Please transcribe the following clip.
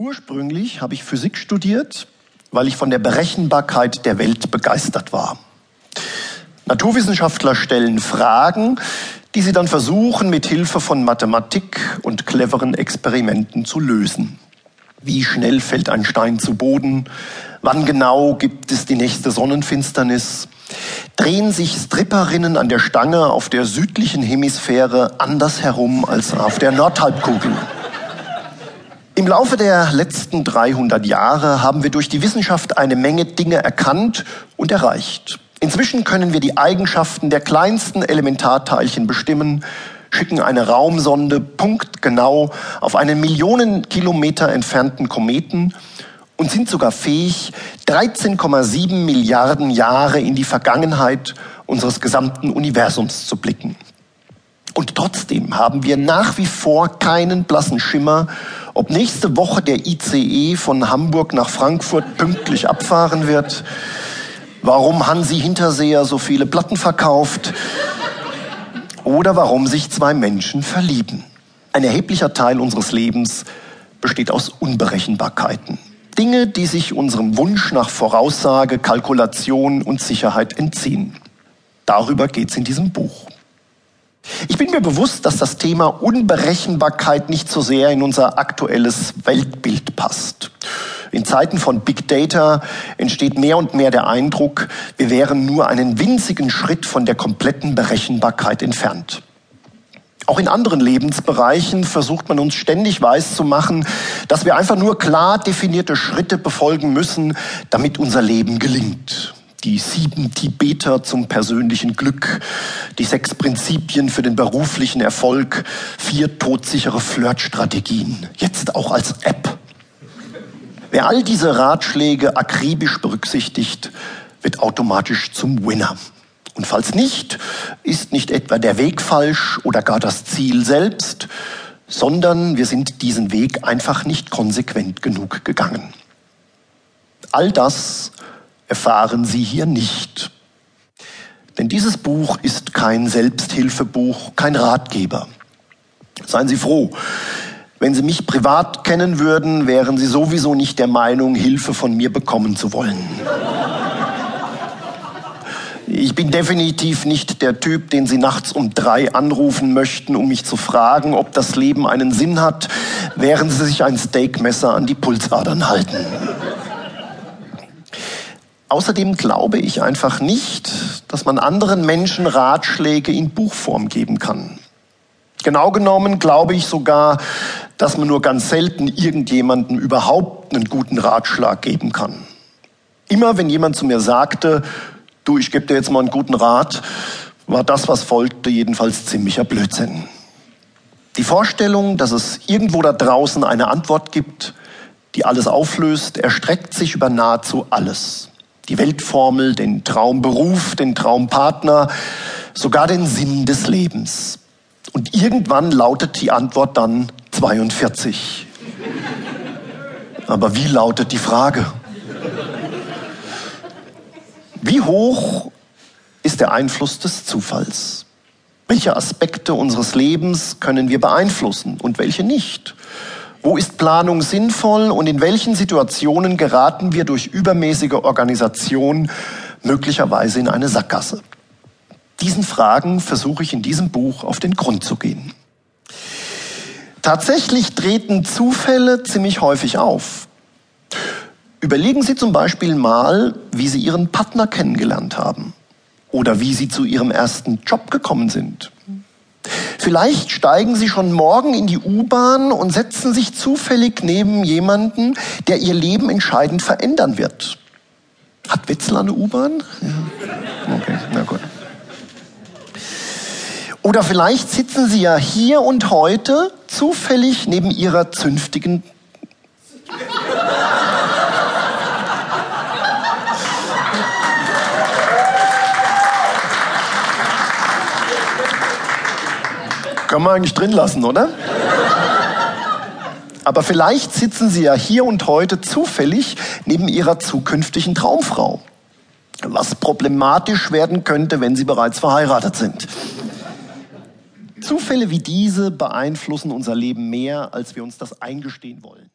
Ursprünglich habe ich Physik studiert, weil ich von der Berechenbarkeit der Welt begeistert war. Naturwissenschaftler stellen Fragen, die sie dann versuchen, mit Hilfe von Mathematik und cleveren Experimenten zu lösen. Wie schnell fällt ein Stein zu Boden? Wann genau gibt es die nächste Sonnenfinsternis? Drehen sich Stripperinnen an der Stange auf der südlichen Hemisphäre anders herum als auf der Nordhalbkugel? Im Laufe der letzten 300 Jahre haben wir durch die Wissenschaft eine Menge Dinge erkannt und erreicht. Inzwischen können wir die Eigenschaften der kleinsten Elementarteilchen bestimmen, schicken eine Raumsonde punktgenau auf einen Millionen Kilometer entfernten Kometen und sind sogar fähig, 13,7 Milliarden Jahre in die Vergangenheit unseres gesamten Universums zu blicken. Und trotzdem haben wir nach wie vor keinen blassen Schimmer, ob nächste Woche der ICE von Hamburg nach Frankfurt pünktlich abfahren wird, warum Hansi Hinterseher so viele Platten verkauft oder warum sich zwei Menschen verlieben. Ein erheblicher Teil unseres Lebens besteht aus Unberechenbarkeiten. Dinge, die sich unserem Wunsch nach Voraussage, Kalkulation und Sicherheit entziehen. Darüber geht es in diesem Buch. Ich bin mir bewusst, dass das Thema Unberechenbarkeit nicht so sehr in unser aktuelles Weltbild passt. In Zeiten von Big Data entsteht mehr und mehr der Eindruck, wir wären nur einen winzigen Schritt von der kompletten Berechenbarkeit entfernt. Auch in anderen Lebensbereichen versucht man uns ständig weiszumachen, dass wir einfach nur klar definierte Schritte befolgen müssen, damit unser Leben gelingt die sieben Tibeter zum persönlichen Glück, die sechs Prinzipien für den beruflichen Erfolg, vier todsichere Flirtstrategien, jetzt auch als App. Wer all diese Ratschläge akribisch berücksichtigt, wird automatisch zum Winner. Und falls nicht, ist nicht etwa der Weg falsch oder gar das Ziel selbst, sondern wir sind diesen Weg einfach nicht konsequent genug gegangen. All das erfahren Sie hier nicht. Denn dieses Buch ist kein Selbsthilfebuch, kein Ratgeber. Seien Sie froh. Wenn Sie mich privat kennen würden, wären Sie sowieso nicht der Meinung, Hilfe von mir bekommen zu wollen. Ich bin definitiv nicht der Typ, den Sie nachts um drei anrufen möchten, um mich zu fragen, ob das Leben einen Sinn hat, während Sie sich ein Steakmesser an die Pulsadern halten. Außerdem glaube ich einfach nicht, dass man anderen Menschen Ratschläge in Buchform geben kann. Genau genommen glaube ich sogar, dass man nur ganz selten irgendjemandem überhaupt einen guten Ratschlag geben kann. Immer wenn jemand zu mir sagte, du, ich gebe dir jetzt mal einen guten Rat, war das, was folgte, jedenfalls ziemlicher Blödsinn. Die Vorstellung, dass es irgendwo da draußen eine Antwort gibt, die alles auflöst, erstreckt sich über nahezu alles die Weltformel, den Traumberuf, den Traumpartner, sogar den Sinn des Lebens. Und irgendwann lautet die Antwort dann 42. Aber wie lautet die Frage? Wie hoch ist der Einfluss des Zufalls? Welche Aspekte unseres Lebens können wir beeinflussen und welche nicht? Wo ist Planung sinnvoll und in welchen Situationen geraten wir durch übermäßige Organisation möglicherweise in eine Sackgasse? Diesen Fragen versuche ich in diesem Buch auf den Grund zu gehen. Tatsächlich treten Zufälle ziemlich häufig auf. Überlegen Sie zum Beispiel mal, wie Sie Ihren Partner kennengelernt haben oder wie Sie zu Ihrem ersten Job gekommen sind Vielleicht steigen Sie schon morgen in die U-Bahn und setzen sich zufällig neben jemanden, der Ihr Leben entscheidend verändern wird. Hat Wetzlar eine U-Bahn? Ja. Okay, na gut. Oder vielleicht sitzen Sie ja hier und heute zufällig neben Ihrer zünftigen Können wir eigentlich drin lassen, oder? Aber vielleicht sitzen Sie ja hier und heute zufällig neben Ihrer zukünftigen Traumfrau. Was problematisch werden könnte, wenn Sie bereits verheiratet sind. Zufälle wie diese beeinflussen unser Leben mehr, als wir uns das eingestehen wollen.